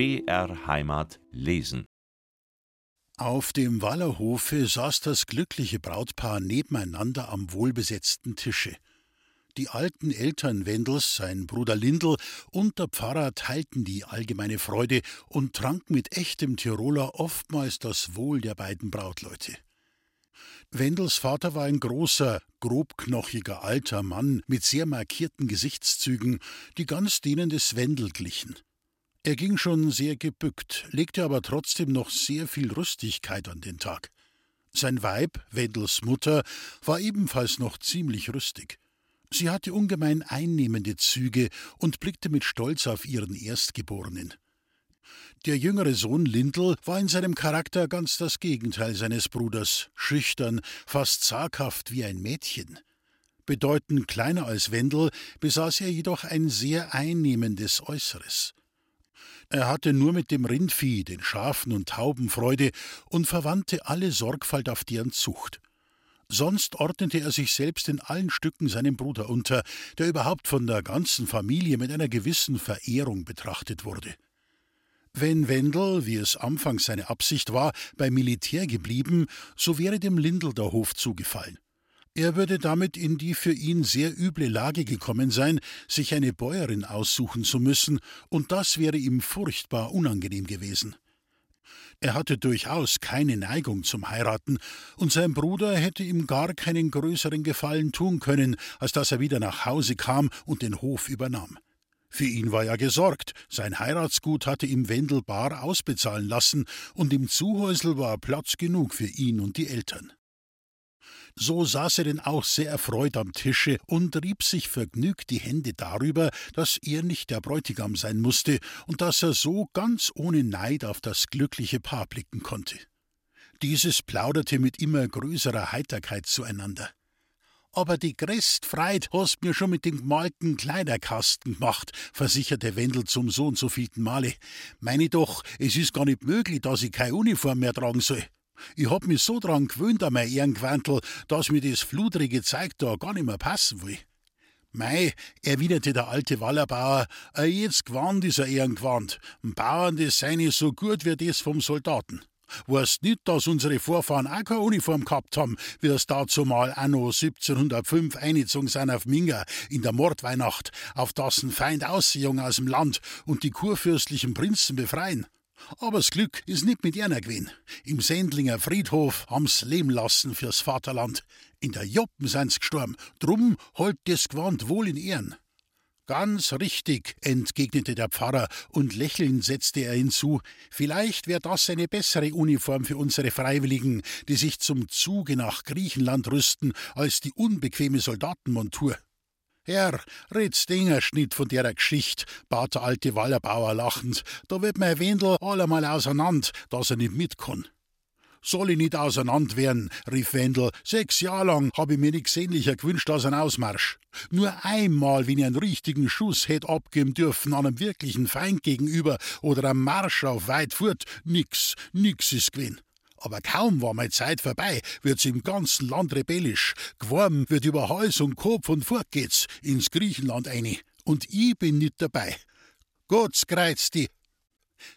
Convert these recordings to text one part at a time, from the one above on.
BR Heimat lesen. Auf dem Wallerhofe saß das glückliche Brautpaar nebeneinander am wohlbesetzten Tische. Die alten Eltern Wendels, sein Bruder Lindl und der Pfarrer teilten die allgemeine Freude und tranken mit echtem Tiroler oftmals das Wohl der beiden Brautleute. Wendels Vater war ein großer, grobknochiger alter Mann mit sehr markierten Gesichtszügen, die ganz denen des Wendel glichen. Er ging schon sehr gebückt, legte aber trotzdem noch sehr viel Rüstigkeit an den Tag. Sein Weib, Wendels Mutter, war ebenfalls noch ziemlich rüstig. Sie hatte ungemein einnehmende Züge und blickte mit Stolz auf ihren Erstgeborenen. Der jüngere Sohn Lindl war in seinem Charakter ganz das Gegenteil seines Bruders, schüchtern, fast zaghaft wie ein Mädchen. Bedeutend kleiner als Wendel besaß er jedoch ein sehr einnehmendes Äußeres. Er hatte nur mit dem Rindvieh, den Schafen und Tauben Freude und verwandte alle Sorgfalt auf deren Zucht. Sonst ordnete er sich selbst in allen Stücken seinem Bruder unter, der überhaupt von der ganzen Familie mit einer gewissen Verehrung betrachtet wurde. Wenn Wendel, wie es anfangs seine Absicht war, beim Militär geblieben, so wäre dem Lindl der Hof zugefallen. Er würde damit in die für ihn sehr üble Lage gekommen sein, sich eine Bäuerin aussuchen zu müssen, und das wäre ihm furchtbar unangenehm gewesen. Er hatte durchaus keine Neigung zum Heiraten, und sein Bruder hätte ihm gar keinen größeren Gefallen tun können, als dass er wieder nach Hause kam und den Hof übernahm. Für ihn war ja gesorgt, sein Heiratsgut hatte ihm Wendel bar ausbezahlen lassen, und im Zuhäusel war Platz genug für ihn und die Eltern. So saß er denn auch sehr erfreut am Tische und rieb sich vergnügt die Hände darüber, dass er nicht der Bräutigam sein musste und dass er so ganz ohne Neid auf das glückliche Paar blicken konnte. Dieses plauderte mit immer größerer Heiterkeit zueinander. Aber die größte Freit hast mir schon mit dem gemalten Kleiderkasten gemacht, versicherte Wendel zum so und so vielten Male. Meine doch, es ist gar nicht möglich, dass ich keine Uniform mehr tragen soll. Ich hab mich so dran gewöhnt an mein Ehrenquantel, dass mir das fludrige Zeug da gar nicht mehr passen will. Mei, erwiderte der alte Wallerbauer, a jetzt Gewand ist er Ehrengewand. Ein Bauern, das sei nicht so gut wie das vom Soldaten. Weißt nicht, dass unsere Vorfahren auch keine Uniform gehabt haben, wie es dazu mal anno 1705 eingezogen sind auf Minga in der Mordweihnacht, auf das ein Feind ausjungen aus dem Land und die kurfürstlichen Prinzen befreien? Aber das Glück ist nicht mit ihnen gewesen. Im Sendlinger Friedhof haben's leben lassen fürs Vaterland. In der Joppen sind's gestorben. Drum holt das Gewand wohl in Ehren. Ganz richtig, entgegnete der Pfarrer, und lächelnd setzte er hinzu, vielleicht wäre das eine bessere Uniform für unsere Freiwilligen, die sich zum Zuge nach Griechenland rüsten, als die unbequeme Soldatenmontur. Herr, red's Dingersch nicht von der Geschichte, bat der alte Wallerbauer lachend. Da wird mein Wendel allemal auseinander, dass er nicht mit kann. Soll ich nicht auseinander werden, rief Wendel. Sechs Jahre lang hab ich mir nichts sehnlicher gewünscht als ein Ausmarsch. Nur einmal, wenn ich einen richtigen Schuss hätt abgeben dürfen an einem wirklichen Feind gegenüber oder am Marsch auf weit fort, nix, nix ist gewesen. Aber kaum war meine Zeit vorbei, wird's im ganzen Land rebellisch. Geworben wird über Hals und Kopf und fort geht's ins Griechenland eine. Und ich bin nicht dabei. Gott's kreuzt die.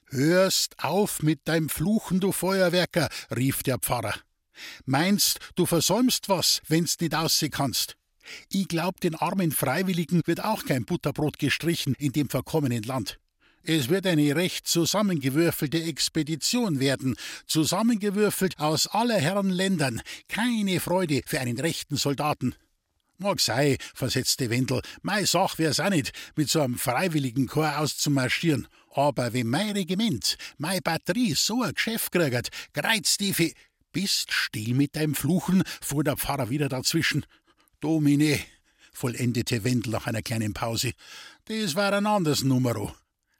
Hörst auf mit deinem Fluchen, du Feuerwerker, rief der Pfarrer. Meinst, du versäumst was, wenn's nicht aussehen kannst? Ich glaub, den armen Freiwilligen wird auch kein Butterbrot gestrichen in dem verkommenen Land. Es wird eine recht zusammengewürfelte Expedition werden, zusammengewürfelt aus aller Herren Ländern. Keine Freude für einen rechten Soldaten. Mag sei, versetzte Wendel, mei Sach wär's auch nicht, mit so einem freiwilligen Chor auszumarschieren. Aber wenn mein Regiment, mei Batterie so ein Geschäft kriegt, greizt die Fe Bist still mit deinem Fluchen, fuhr der Pfarrer wieder dazwischen. Domine, vollendete Wendel nach einer kleinen Pause. Das war ein anderes Numero.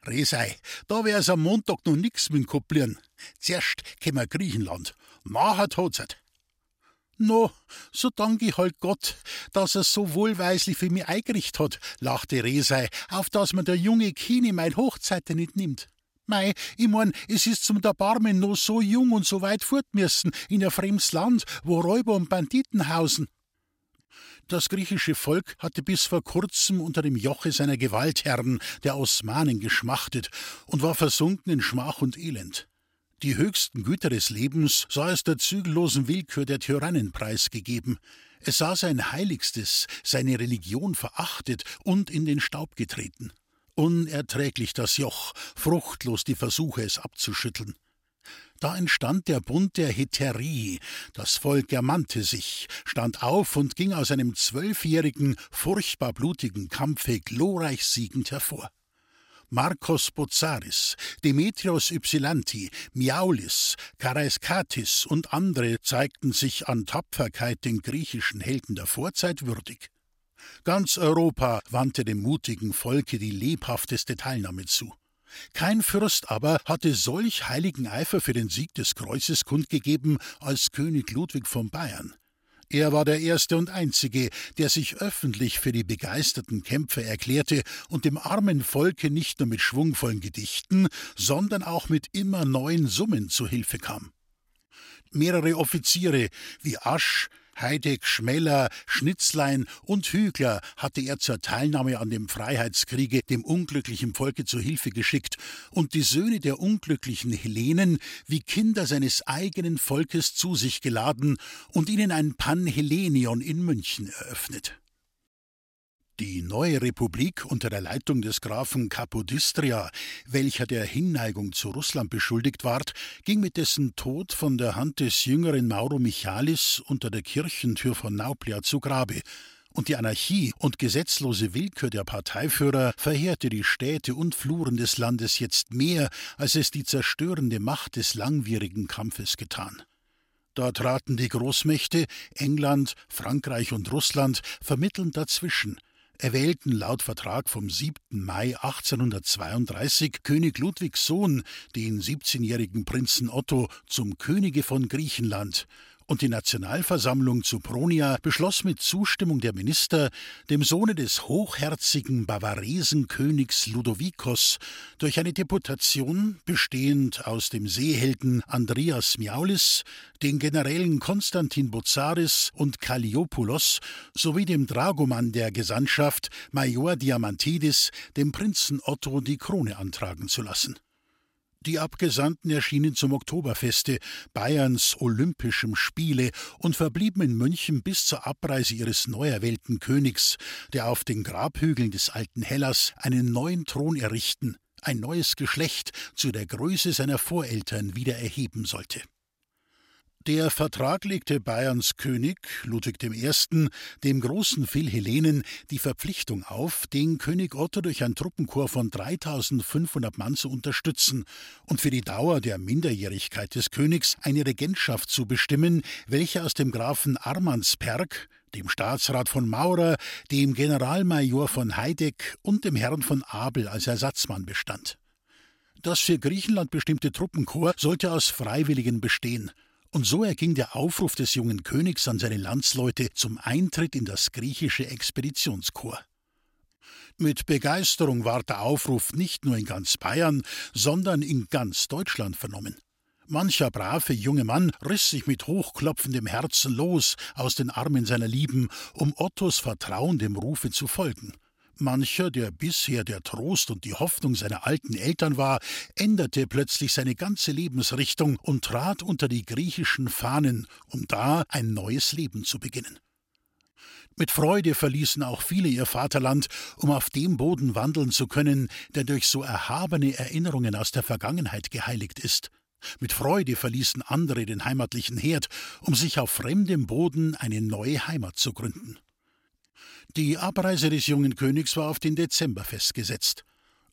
Resei, da wär's am Montag noch nix mit Koplieren. Zuerst kämmer Griechenland, nachher Tozert. No, so dank ich halt Gott, dass er so wohlweislich für mich eingerichtet hat, lachte Resei, auf dass man der junge Kini mein Hochzeiten nicht nimmt. Mei, ich mein, es ist zum Erbarmen noch so jung und so weit fort müssen, in ein fremdes Land, wo Räuber und Banditen hausen. Das griechische Volk hatte bis vor kurzem unter dem Joche seiner Gewaltherren, der Osmanen, geschmachtet und war versunken in Schmach und Elend. Die höchsten Güter des Lebens sah es der zügellosen Willkür der Tyrannen preisgegeben. Es sah sein Heiligstes, seine Religion verachtet und in den Staub getreten. Unerträglich das Joch, fruchtlos die Versuche, es abzuschütteln. Da entstand der Bund der Heterie, das Volk ermannte sich, stand auf und ging aus einem zwölfjährigen, furchtbar blutigen Kampfe glorreich siegend hervor. Marcos Bozzaris, Demetrios Ypsilanti, Miaulis, Karaiskatis und andere zeigten sich an Tapferkeit den griechischen Helden der Vorzeit würdig. Ganz Europa wandte dem mutigen Volke die lebhafteste Teilnahme zu. Kein Fürst aber hatte solch heiligen Eifer für den Sieg des Kreuzes kundgegeben als König Ludwig von Bayern. Er war der erste und einzige, der sich öffentlich für die begeisterten Kämpfer erklärte und dem armen Volke nicht nur mit schwungvollen Gedichten, sondern auch mit immer neuen Summen zu Hilfe kam. Mehrere Offiziere wie Asch, Heideck, Schmeller, Schnitzlein und Hügler hatte er zur Teilnahme an dem Freiheitskriege dem unglücklichen Volke zu Hilfe geschickt und die Söhne der unglücklichen Hellenen wie Kinder seines eigenen Volkes zu sich geladen und ihnen ein Panhellenion in München eröffnet. Die neue Republik unter der Leitung des Grafen Kapodistria, welcher der Hinneigung zu Russland beschuldigt ward, ging mit dessen Tod von der Hand des jüngeren Mauro Michalis unter der Kirchentür von Nauplia zu Grabe, und die Anarchie und gesetzlose Willkür der Parteiführer verheerte die Städte und Fluren des Landes jetzt mehr, als es die zerstörende Macht des langwierigen Kampfes getan. Da traten die Großmächte England, Frankreich und Russland vermittelnd dazwischen – erwählten laut Vertrag vom 7. Mai 1832 König Ludwigs Sohn, den 17-jährigen Prinzen Otto, zum Könige von Griechenland und die Nationalversammlung zu Pronia beschloss mit Zustimmung der Minister, dem Sohne des hochherzigen Bavaresenkönigs Ludovicos durch eine Deputation, bestehend aus dem Seehelden Andreas Miaulis, den Generälen Konstantin Botzaris und Kalliopoulos sowie dem Dragomann der Gesandtschaft Major Diamantidis, dem Prinzen Otto die Krone antragen zu lassen. Die Abgesandten erschienen zum Oktoberfeste, Bayerns olympischem Spiele, und verblieben in München bis zur Abreise ihres neu erwählten Königs, der auf den Grabhügeln des alten Hellas einen neuen Thron errichten, ein neues Geschlecht zu der Größe seiner Voreltern wieder erheben sollte. Der Vertrag legte Bayerns König Ludwig I. dem großen Philhellenen die Verpflichtung auf, den König Otto durch ein Truppenkorps von 3500 Mann zu unterstützen und für die Dauer der Minderjährigkeit des Königs eine Regentschaft zu bestimmen, welche aus dem Grafen Armansperg, dem Staatsrat von Maurer, dem Generalmajor von Heideck und dem Herrn von Abel als Ersatzmann bestand. Das für Griechenland bestimmte Truppenkorps sollte aus Freiwilligen bestehen und so erging der Aufruf des jungen Königs an seine Landsleute zum Eintritt in das griechische Expeditionskorps. Mit Begeisterung ward der Aufruf nicht nur in ganz Bayern, sondern in ganz Deutschland vernommen. Mancher brave junge Mann riss sich mit hochklopfendem Herzen los aus den Armen seiner Lieben, um Ottos Vertrauen dem Rufe zu folgen. Mancher, der bisher der Trost und die Hoffnung seiner alten Eltern war, änderte plötzlich seine ganze Lebensrichtung und trat unter die griechischen Fahnen, um da ein neues Leben zu beginnen. Mit Freude verließen auch viele ihr Vaterland, um auf dem Boden wandeln zu können, der durch so erhabene Erinnerungen aus der Vergangenheit geheiligt ist. Mit Freude verließen andere den heimatlichen Herd, um sich auf fremdem Boden eine neue Heimat zu gründen. Die Abreise des jungen Königs war auf den Dezember festgesetzt.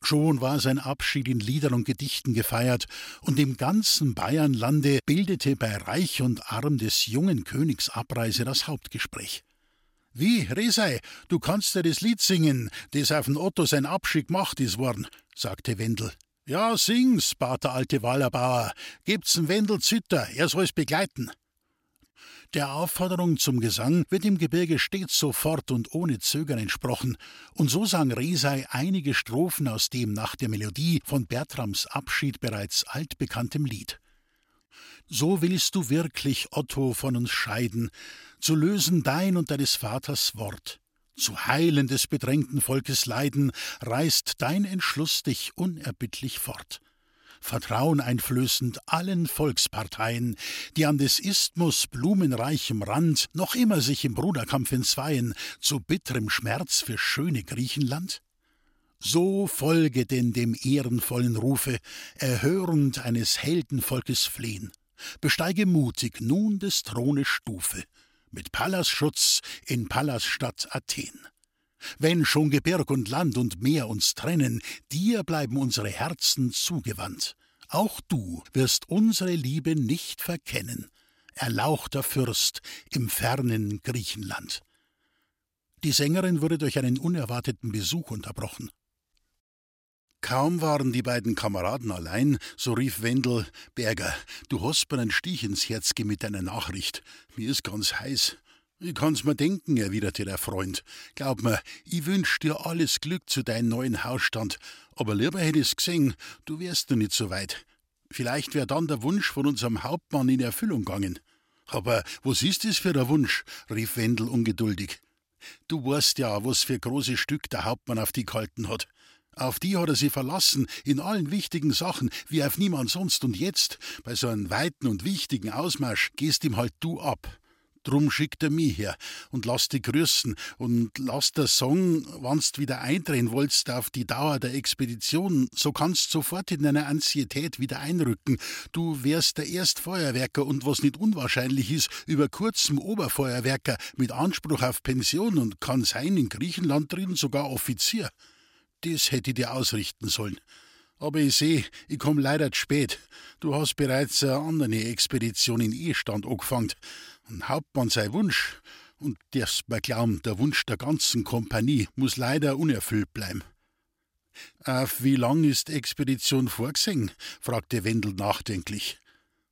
Schon war sein Abschied in Liedern und Gedichten gefeiert, und im ganzen Bayernlande bildete bei Reich und Arm des jungen Königs Abreise das Hauptgespräch. Wie, Resei, du kannst ja das Lied singen, das auf den Otto sein Abschied gemacht ist worden, sagte Wendel. Ja, sing's, bat der alte Wallerbauer. Gebt's n Wendel Zütter, er soll's begleiten. Der Aufforderung zum Gesang wird im Gebirge stets sofort und ohne Zögern entsprochen, und so sang Resei einige Strophen aus dem nach der Melodie von Bertrams Abschied bereits altbekanntem Lied. So willst du wirklich, Otto, von uns scheiden, zu lösen dein und deines Vaters Wort. Zu heilen des bedrängten Volkes Leiden reißt dein Entschluss dich unerbittlich fort. Vertrauen einflößend allen Volksparteien, die an des Isthmus blumenreichem Rand noch immer sich im Bruderkampf entzweien, zu bitterem Schmerz für schöne Griechenland? So folge denn dem ehrenvollen Rufe, erhörend eines Heldenvolkes Flehen. Besteige mutig nun des Thrones Stufe, mit Pallasschutz in Pallasstadt Athen. Wenn schon Gebirg und Land und Meer uns trennen, dir bleiben unsere Herzen zugewandt. Auch du wirst unsere Liebe nicht verkennen, erlauchter Fürst im fernen Griechenland. Die Sängerin wurde durch einen unerwarteten Besuch unterbrochen. Kaum waren die beiden Kameraden allein, so rief Wendel: Berger, du hast mir einen Stich ins Herz mit deiner Nachricht. Mir ist ganz heiß. Ich kann's mir denken, erwiderte der Freund. Glaub mir, ich wünsch dir alles Glück zu deinem neuen Hausstand, aber lieber hätt ich's gesehen, du wärst noch nicht so weit. Vielleicht wär dann der Wunsch von unserem Hauptmann in Erfüllung gegangen. Aber was ist das für ein Wunsch? rief Wendel ungeduldig. Du weißt ja, was für große Stück der Hauptmann auf die gehalten hat. Auf die hat er sie verlassen, in allen wichtigen Sachen, wie auf niemand sonst. Und jetzt, bei so einem weiten und wichtigen Ausmarsch, gehst ihm halt du ab. Drum schickt er mich her und lass dich grüßen und lass der Song, wannst wieder eindrehen wollst auf die Dauer der Expedition, so kannst sofort in deiner Anxietät wieder einrücken. Du wärst der Erstfeuerwerker und was nicht unwahrscheinlich ist, über kurzem Oberfeuerwerker mit Anspruch auf Pension und kann sein in Griechenland drin sogar Offizier. Das hätte ich dir ausrichten sollen. Aber ich sehe, ich komm leider zu spät. Du hast bereits eine andere Expedition in Ehestand angefangen. Ein Hauptmann sei Wunsch, und das mir glauben, der Wunsch der ganzen Kompanie muss leider unerfüllt bleiben. Auf wie lang ist die Expedition vorgesehen? fragte Wendel nachdenklich.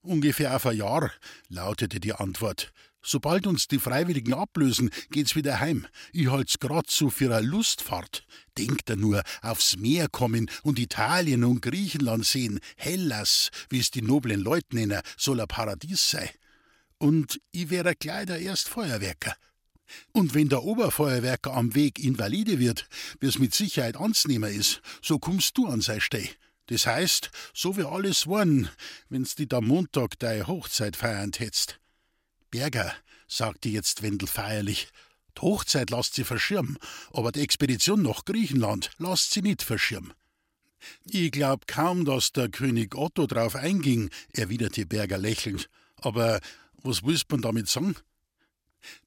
Ungefähr auf ein Jahr, lautete die Antwort. Sobald uns die Freiwilligen ablösen, geht's wieder heim. Ich halt's grad so für eine Lustfahrt. Denkt er nur, aufs Meer kommen und Italien und Griechenland sehen. Hellas, wie es die noblen Leute nennen, soll ein Paradies sein. Und ich wäre gleich der Erstfeuerwerker. Und wenn der Oberfeuerwerker am Weg Invalide wird, wie es mit Sicherheit anzunehmen ist, so kommst du an sein Steh. Das heißt, so wie alles waren, wenn's die am Montag deine Hochzeit feiern hättest. Berger, sagte jetzt Wendel feierlich, die Hochzeit lasst sie verschirmen, aber die Expedition nach Griechenland lasst sie nicht verschirmen. Ich glaub kaum, dass der König Otto drauf einging, erwiderte Berger lächelnd. Aber was willst man damit sagen?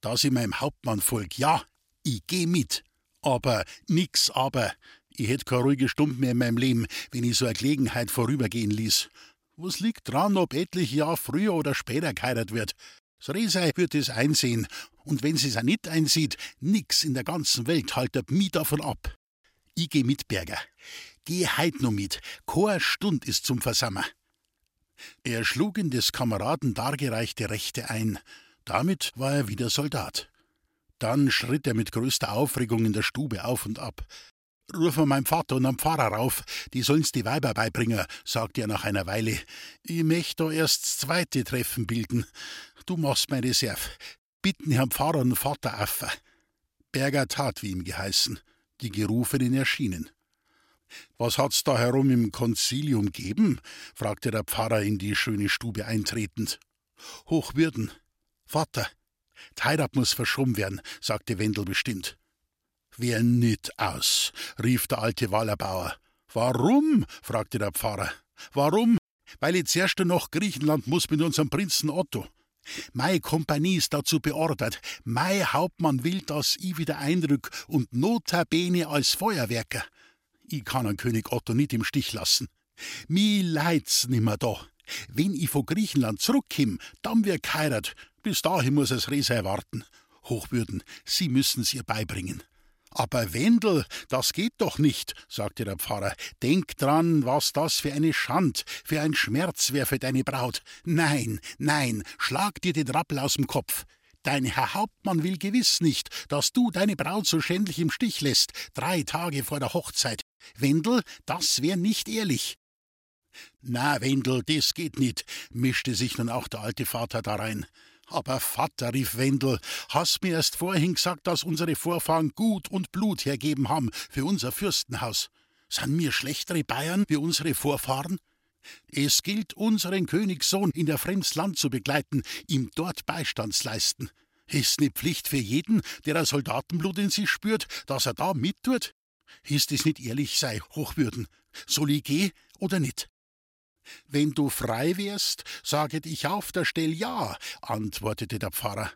Dass ich meinem Hauptmann folg, ja, ich geh mit. Aber nix aber. Ich hätt keine ruhige Stunde mehr in meinem Leben, wenn ich so eine Gelegenheit vorübergehen ließ. Was liegt dran, ob etliche Jahre früher oder später geheiratet wird? Das Resei wird es einsehen, und wenn sie es auch nicht einsieht, nix in der ganzen Welt haltet mich davon ab. Ich geh mit, Berger. Geh heut noch mit. Keine Stund ist zum Versammer. Er schlug in des Kameraden dargereichte Rechte ein. Damit war er wieder Soldat. Dann schritt er mit größter Aufregung in der Stube auf und ab. Ruf mal meinem Vater und am Pfarrer rauf, die sollen's die Weiber beibringen, sagte er nach einer Weile. Ich möchte da erst das zweite Treffen bilden. Du machst meine Reserve. Bitten Herrn Pfarrer und Vater auf. Berger tat, wie ihm geheißen. Die Gerufenen erschienen. Was hat's da herum im Konzilium gegeben? fragte der Pfarrer in die schöne Stube eintretend. Hochwürden. Vater, Heirat muss verschoben werden, sagte Wendel bestimmt. Wer nit aus, rief der alte Wallerbauer. Warum? fragte der Pfarrer. Warum? Weil ich zuerst nach Griechenland muss mit unserem Prinzen Otto. Mei Kompanie ist dazu beordert. Mei Hauptmann will, dass ich wieder einrück und notabene als Feuerwerker. Ich kann an König Otto nicht im Stich lassen. Mi leid's nimmer da. Wenn ich von Griechenland zurückkomm, dann wir geheirat. Bis dahin muss es Resei warten. Hochwürden, Sie müssen's ihr beibringen. Aber Wendel, das geht doch nicht, sagte der Pfarrer. Denk dran, was das für eine Schand, für ein Schmerz wär für deine Braut. Nein, nein, schlag dir den Rappel aus dem Kopf. Dein Herr Hauptmann will gewiss nicht, dass du deine Braut so schändlich im Stich lässt, drei Tage vor der Hochzeit. Wendel, das wär nicht ehrlich. Na, Wendel, das geht nicht, mischte sich nun auch der alte Vater darein. Aber Vater, rief Wendel, hast mir erst vorhin gesagt, dass unsere Vorfahren Gut und Blut hergeben haben für unser Fürstenhaus. Sind mir schlechtere Bayern wie unsere Vorfahren? Es gilt, unseren Königssohn in der Fremdsland zu begleiten, ihm dort Beistand leisten. Ist ne Pflicht für jeden, der ein Soldatenblut in sich spürt, dass er da mittut? Ist es nicht ehrlich sei, Hochwürden? Soll ich geh oder nicht? Wenn du frei wärst, saget ich auf der Stell ja, antwortete der Pfarrer.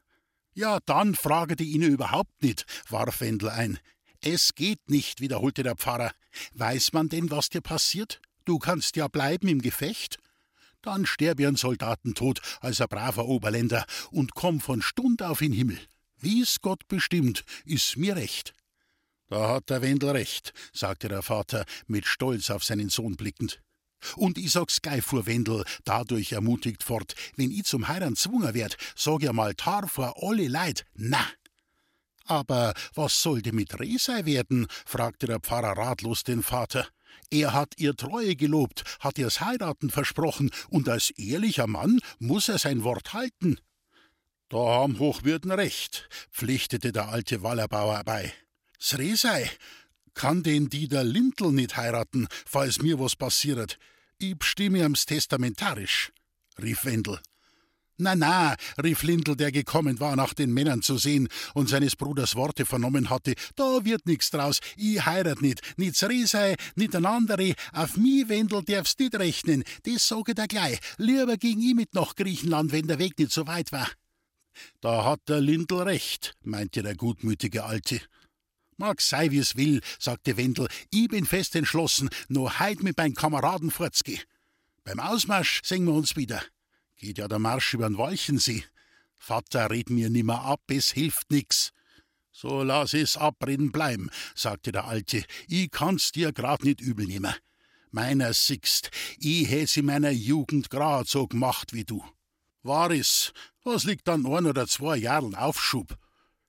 Ja, dann fragete ihn überhaupt nicht, warf Wendel ein. Es geht nicht, wiederholte der Pfarrer. Weiß man denn, was dir passiert? Du kannst ja bleiben im Gefecht. Dann sterbe ein Soldatentod als ein braver Oberländer und komm von Stund auf in Himmel. Wie's Gott bestimmt, ist mir recht. Da hat der Wendel recht, sagte der Vater mit Stolz auf seinen Sohn blickend. Und ich sag's gleich, fuhr Wendel dadurch ermutigt fort, wenn ich zum Heiran zwungen werd, sag ja mal tar vor alle Leid, na. Aber was sollte mit Resei werden? fragte der Pfarrer ratlos den Vater. Er hat ihr Treue gelobt, hat ihr's heiraten versprochen, und als ehrlicher Mann muss er sein Wort halten. Da haben Hochwürden recht, pflichtete der alte Wallerbauer bei. Sresei, kann den die der Lindl nicht heiraten, falls mir was passiert. Ich bestimme am's testamentarisch, rief Wendel. Na, na, rief Lindl, der gekommen war, nach den Männern zu sehen und seines Bruders Worte vernommen hatte, da wird nix draus, ich heirat nit Sresei, nit ein andere, auf mi, Wendel, darfst nit rechnen, das sage der gleich, lieber ging ich mit nach Griechenland, wenn der Weg nicht so weit war. Da hat der Lindl recht, meinte der gutmütige Alte. Mag sei, wie's will, sagte Wendel, ich bin fest entschlossen, nur heut mit meinen Kameraden fortzgeh. Beim Ausmarsch sehen wir uns wieder. Geht ja der Marsch übern Walchensee. Vater, red mir nimmer ab, es hilft nix. So lass es abreden bleiben, sagte der Alte. Ich kann's dir grad nicht übel nehmen. Meiner sickst, ich hätt's in meiner Jugend grad so gemacht wie du. War es, was liegt an ein oder zwei Jahren Aufschub?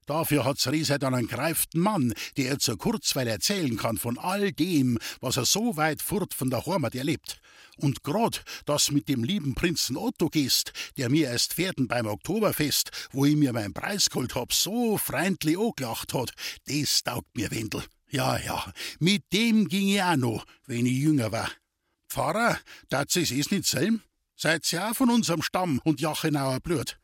Dafür hat's Riese dann einen greiften Mann, der er zur Kurzweil erzählen kann von all dem, was er so weit fort von der Heimat erlebt. Und grad das mit dem lieben Prinzen Otto gehst, der mir erst Pferden beim Oktoberfest, wo ich mir meinen Preis geholt hab, so freundlich angelacht hat, das taugt mir Wendel. Ja, ja, mit dem ging ich auch noch, wenn ich jünger war. Pfarrer, dat es es nicht selm? Seid ihr auch von unserem Stamm und Jachenauer Blut?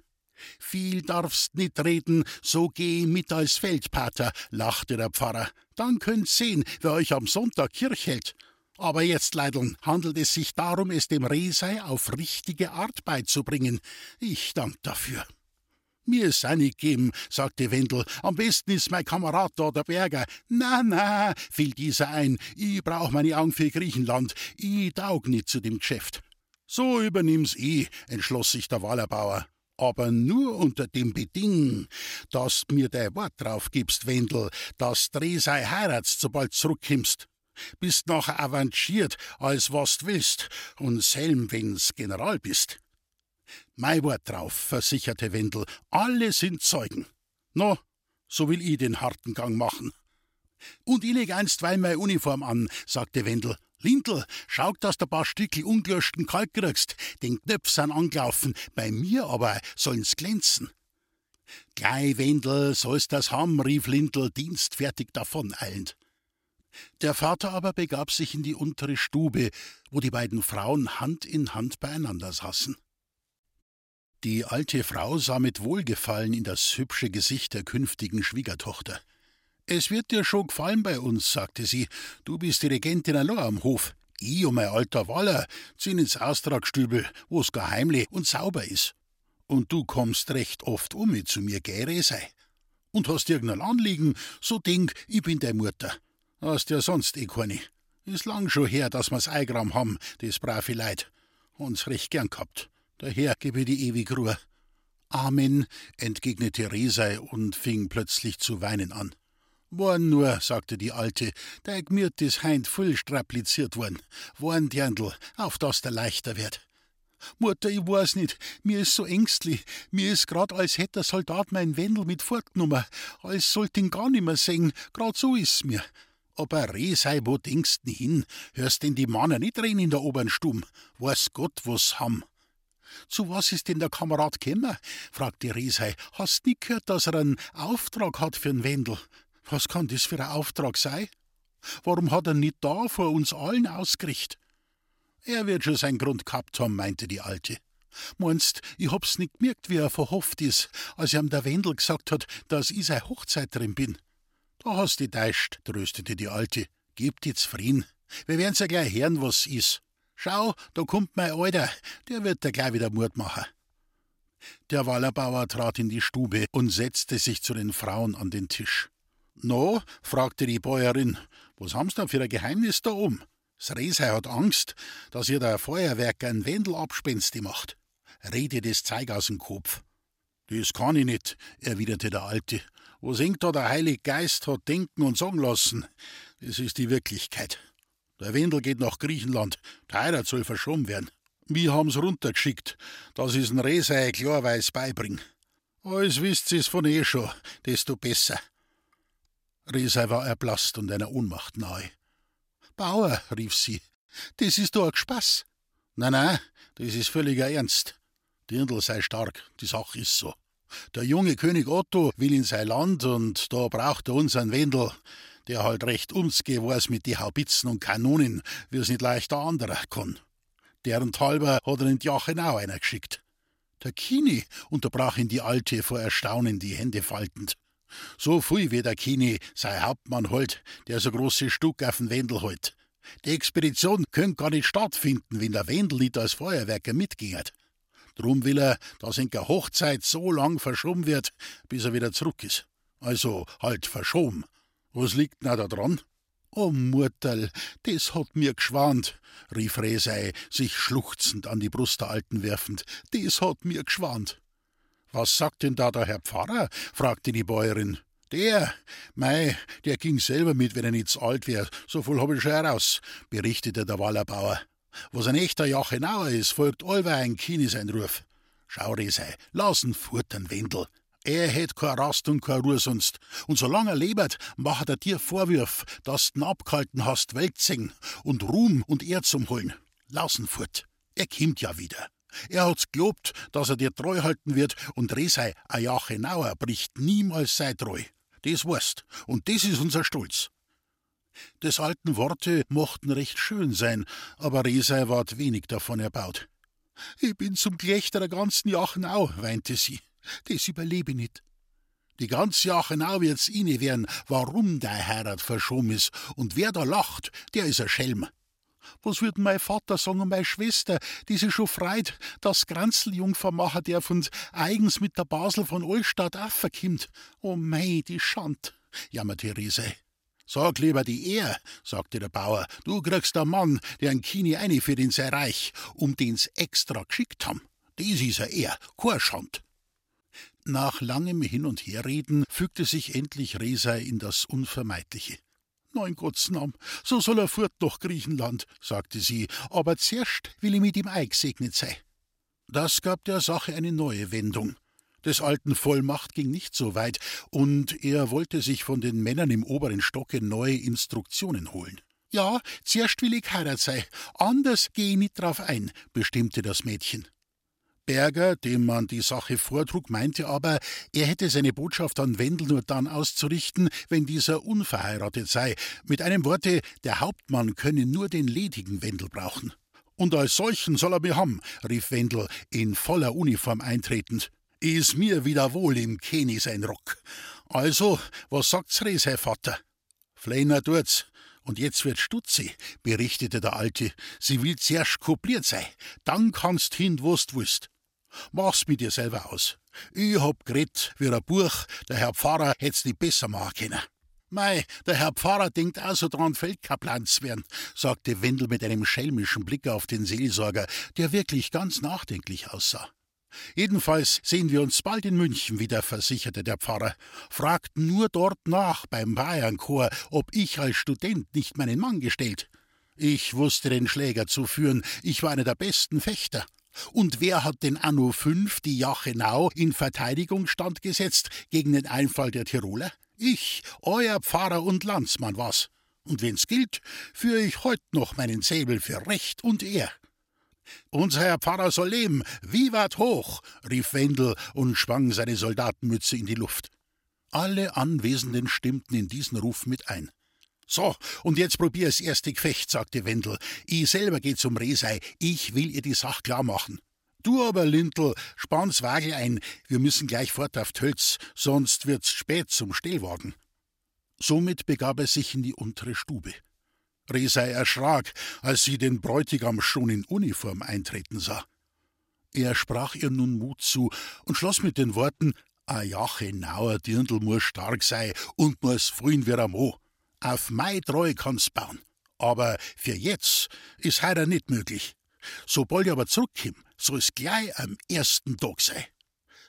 Viel darfst nicht reden, so geh mit als Feldpater, lachte der Pfarrer. Dann könnt's sehen, wer euch am Sonntag Kirch hält. Aber jetzt, Leideln, handelt es sich darum, es dem Resei auf richtige Art beizubringen. Ich dank dafür. Mir ist nicht geben, sagte Wendel. Am besten ist mein Kamerad da, der Berger. Na, na, fiel dieser ein. Ich brauch meine Augen für Griechenland. Ich taug nicht zu dem Geschäft. So übernimm's ich, entschloss sich der Wallerbauer aber nur unter dem Beding, dass mir dein Wort drauf gibst, Wendel, dass Dresei heiratst, sobald zurückkimmst. Bist nachher avanciert, als was du willst, und selm, wenn's General bist. Mein Wort drauf, versicherte Wendel, alle sind Zeugen. No, so will ich den harten Gang machen. Und ich leg einstweilen meine Uniform an, sagte Wendel, Lindl, schau, dass du ein paar Stückel ungelöschten Kalk kriegst. Den Knöpf sind angelaufen, bei mir aber sollen's glänzen. Gleich, Wendel, sollst das haben, rief Lindl dienstfertig davoneilend. Der Vater aber begab sich in die untere Stube, wo die beiden Frauen Hand in Hand beieinander saßen. Die alte Frau sah mit Wohlgefallen in das hübsche Gesicht der künftigen Schwiegertochter. Es wird dir schon gefallen bei uns, sagte sie. Du bist die Regentin allein am Hof. Ich und mein alter Waller ziehen ins Austragstübel, wo's geheimlich und sauber ist. Und du kommst recht oft um mit zu mir, gäre sei. Und hast irgendein Anliegen, so denk, ich bin deine Mutter. Hast ja sonst eh keine. Ist lang schon her, dass wir's Eigram haben, das brave Leid. Uns recht gern gehabt. Daher gebe die ewig Ruhe. Amen, entgegnete Resei und fing plötzlich zu weinen an. Warn nur, sagte die Alte, dein Gmirt ist heint voll strapliziert worden. Warn, Dirndl, auf dass der leichter wird. Mutter, ich weiß nicht, mir ist so ängstlich. Mir ist grad, als hätte der Soldat mein Wendel mit fortgenommen. Als sollt ihn gar nimmer sehen. Grad so ist's mir. Aber Resei, wo denkst du hin? Hörst denn die Männer nicht reden in der oberen Stube? Weiß Gott, was ham. Zu was ist denn der Kamerad gekommen? fragte Resei. Hast nie gehört, dass er einen Auftrag hat für den Wendel? Was kann das für ein Auftrag sein? Warum hat er nicht da vor uns allen ausgerichtet? Er wird schon seinen Grund gehabt haben, meinte die Alte. Meinst, ich hab's nicht gemerkt, wie er verhofft ist, als ihm der Wendel gesagt hat, dass ich seine Hochzeiterin bin. Da hast du täuscht, tröstete die Alte. Gib dir zufrieden. Wir werden's ja gleich hören, was is. Schau, da kommt mein Alter, der wird dir gleich wieder Mut machen. Der Wallerbauer trat in die Stube und setzte sich zu den Frauen an den Tisch. No, fragte die Bäuerin, was haben's da für ein Geheimnis da oben? Das Resei hat Angst, dass ihr der Feuerwerker ein Wendel abspensti macht. Rede das Zeug aus dem Kopf. Das kann ich nicht, erwiderte der Alte. Was hängt da der Heilige Geist hat denken und sagen lassen? Das ist die Wirklichkeit. Der Wendel geht nach Griechenland, der Heirat soll verschoben werden. Wir haben's runtergeschickt, dass ich's n Resei klarweis beibring. Alles wisst ihr's von eh schon, desto besser. Resei war erblasst und einer Ohnmacht nahe. Bauer, rief sie, das ist doch ein Spaß. Nein, nein, das ist völliger Ernst. Dirndl sei stark, die Sache ist so. Der junge König Otto will in sein Land und da braucht er unseren Wendel, der halt recht umsgehen weiß mit die Haubitzen und Kanonen, wie es nicht leicht der anderer kann. Deren halber hat er in die Jachenau einer geschickt. Der Kini, unterbrach ihn die Alte vor Erstaunen die Hände faltend. So viel wie der Kini sei Hauptmann holt, der so große Stück auf den Wendel holt. Die Expedition könnt gar nicht stattfinden, wenn der Wendel nicht als Feuerwerker mitgingert. Drum will er, dass in der Hochzeit so lang verschoben wird, bis er wieder zurück ist. Also halt verschoben. Was liegt denn da dran? Oh Murterl, das hat mir geschwant, rief Resei, sich schluchzend an die Brust der Alten werfend. Das hat mir geschwant. Was sagt denn da der Herr Pfarrer? fragte die Bäuerin. Der, mei, der ging selber mit, wenn er nicht zu alt wär. So viel hab ich schon heraus, berichtete der Wallerbauer. Was ein echter Jachenauer ist, folgt allweil ein Kini sein Ruf. Schau, Resei, lassen fort Wendel. Er hätt kein Rast und kein Ruhe sonst. Und solange er lebet, macht er dir Vorwürf, dass du abgehalten hast, Welt singen und Ruhm und Ehr zum holen. Lassen fort. Er kimmt ja wieder. Er hat's gelobt, dass er dir treu halten wird und Resei, Jachenauer, bricht niemals sei treu. Das weißt. Und das ist unser Stolz. Des alten Worte mochten recht schön sein, aber Resei ward wenig davon erbaut. Ich bin zum Gelächter der ganzen Jachenau, weinte sie. Das überlebe ich nicht. Die ganze Jachenau wird's inne werden, warum der Heirat verschoben ist, und wer da lacht, der ist ein Schelm. Was würd mein Vater sagen und meine Schwester, die sich schon freut, dass Granzeljungfer machen darf und eigens mit der Basel von Allstadt auch verkimmt. Oh mei, die Schand, jammerte Riese. Sag lieber die Ehr, sagte der Bauer, du kriegst einen Mann, der ein Kini einführt in sein Reich, um den's extra geschickt haben. Dies ist er Ehr, kein Schand. Nach langem Hin- und Herreden fügte sich endlich Resei in das Unvermeidliche. Nein, Gottes Namen, so soll er fort nach Griechenland, sagte sie, aber zuerst will ich mit ihm eingesegnet sein. Das gab der Sache eine neue Wendung. Des alten Vollmacht ging nicht so weit, und er wollte sich von den Männern im oberen Stocke neue Instruktionen holen. Ja, zuerst will ich heirat sei, anders geh ich nicht drauf ein, bestimmte das Mädchen. Berger, dem man die Sache vortrug, meinte aber, er hätte seine Botschaft an Wendel nur dann auszurichten, wenn dieser unverheiratet sei. Mit einem Worte, der Hauptmann könne nur den ledigen Wendel brauchen. Und als solchen soll er mich haben, rief Wendel in voller Uniform eintretend. Is mir wieder wohl im Keni sein Rock. Also, was sagt's Res, Herr Vater? Fleiner tut's. Und jetzt wird Stutzi, berichtete der Alte. Sie will zuerst kopiert sein. Dann kannst hin, wo's willst. Mach's mit dir selber aus. Ich hab geredet wie ein Buch, der Herr Pfarrer hätt's nicht besser machen können. Mei, der Herr Pfarrer denkt auch so dran, Feldkaplan zu werden, sagte Wendel mit einem schelmischen Blick auf den Seelsorger, der wirklich ganz nachdenklich aussah. Jedenfalls sehen wir uns bald in München wieder, versicherte der Pfarrer. Fragt nur dort nach beim Bayernchor, ob ich als Student nicht meinen Mann gestellt. Ich wusste den Schläger zu führen, ich war einer der besten Fechter. Und wer hat den Anno 5 die Jachenau in Verteidigungsstand gesetzt gegen den Einfall der Tiroler? Ich, euer Pfarrer und Landsmann was. Und wenn's gilt, führe ich heut noch meinen Säbel für Recht und Ehr. Unser Herr Pfarrer soll leben, Vivat hoch, rief Wendel und schwang seine Soldatenmütze in die Luft. Alle Anwesenden stimmten in diesen Ruf mit ein. So, und jetzt probier das erste Gefecht, sagte Wendel. Ich selber geh zum Resei, ich will ihr die Sache klar machen. Du aber, Lintel, spann's Wagel ein, wir müssen gleich fort auf Tölz, sonst wird's spät zum Stellwagen. Somit begab er sich in die untere Stube. Resei erschrak, als sie den Bräutigam schon in Uniform eintreten sah. Er sprach ihr nun Mut zu und schloss mit den Worten: A ja, genauer Dirndl muss stark sei und muss frühen wie Mo. Auf mei Treue kann's bauen. Aber für jetzt is heuer nicht möglich. Sobald ich aber zurückkomm, soll's gleich am ersten Tag sei.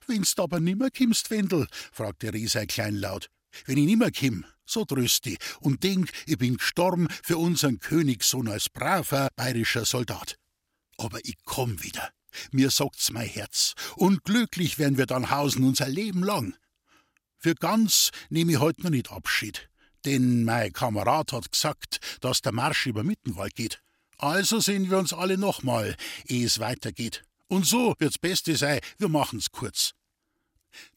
Wenn's aber nimmer kimmst, Wendel, fragte Resei kleinlaut. Wenn ich nimmer kimm, so tröst ich und denk, ich bin gestorben für unseren Königssohn als braver bayerischer Soldat. Aber ich komm wieder. Mir sagt's mein Herz. Und glücklich werden wir dann hausen unser Leben lang. Für ganz nehme ich heute noch nicht Abschied. Denn mein Kamerad hat gesagt, dass der Marsch über Mittenwald geht. Also sehen wir uns alle nochmal, ehe es weitergeht. Und so wird's Beste sein, wir machen's kurz.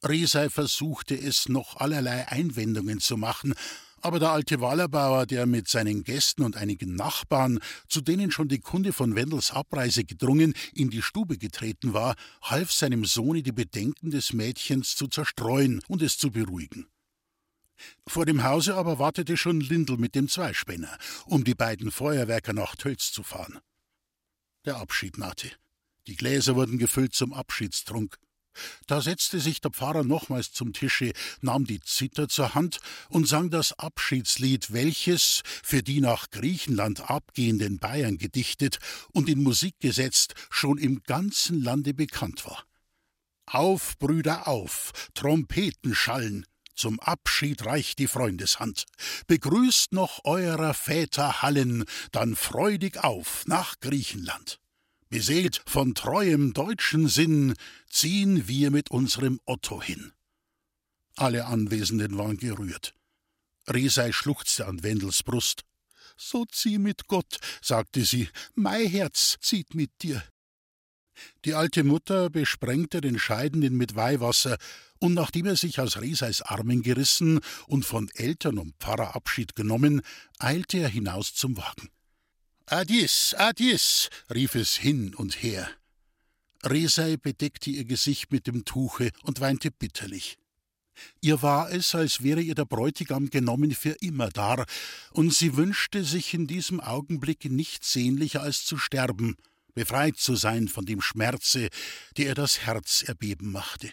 Resei versuchte es noch allerlei Einwendungen zu machen, aber der alte Wallerbauer, der mit seinen Gästen und einigen Nachbarn, zu denen schon die Kunde von Wendels Abreise gedrungen, in die Stube getreten war, half seinem Sohne die Bedenken des Mädchens zu zerstreuen und es zu beruhigen. Vor dem Hause aber wartete schon Lindl mit dem Zweispänner, um die beiden Feuerwerker nach Tölz zu fahren. Der Abschied nahte. Die Gläser wurden gefüllt zum Abschiedstrunk. Da setzte sich der Pfarrer nochmals zum Tische, nahm die Zither zur Hand und sang das Abschiedslied, welches, für die nach Griechenland abgehenden Bayern gedichtet und in Musik gesetzt, schon im ganzen Lande bekannt war. Auf, Brüder, auf, Trompeten schallen, zum Abschied reicht die Freundeshand. Begrüßt noch eurer Väter Hallen, dann freudig auf nach Griechenland. Beseelt von treuem deutschen Sinn, ziehen wir mit unserem Otto hin. Alle Anwesenden waren gerührt. Resei schluchzte an Wendels Brust. So zieh mit Gott, sagte sie, mein Herz zieht mit dir. Die alte Mutter besprengte den Scheidenden mit Weihwasser, und nachdem er sich aus Reseis Armen gerissen und von Eltern und Pfarrer Abschied genommen, eilte er hinaus zum Wagen. Adies, adies, rief es hin und her. Resei bedeckte ihr Gesicht mit dem Tuche und weinte bitterlich. Ihr war es, als wäre ihr der Bräutigam genommen für immer dar, und sie wünschte sich in diesem Augenblick nichts sehnlicher als zu sterben, befreit zu sein von dem Schmerze, der ihr das Herz erbeben machte.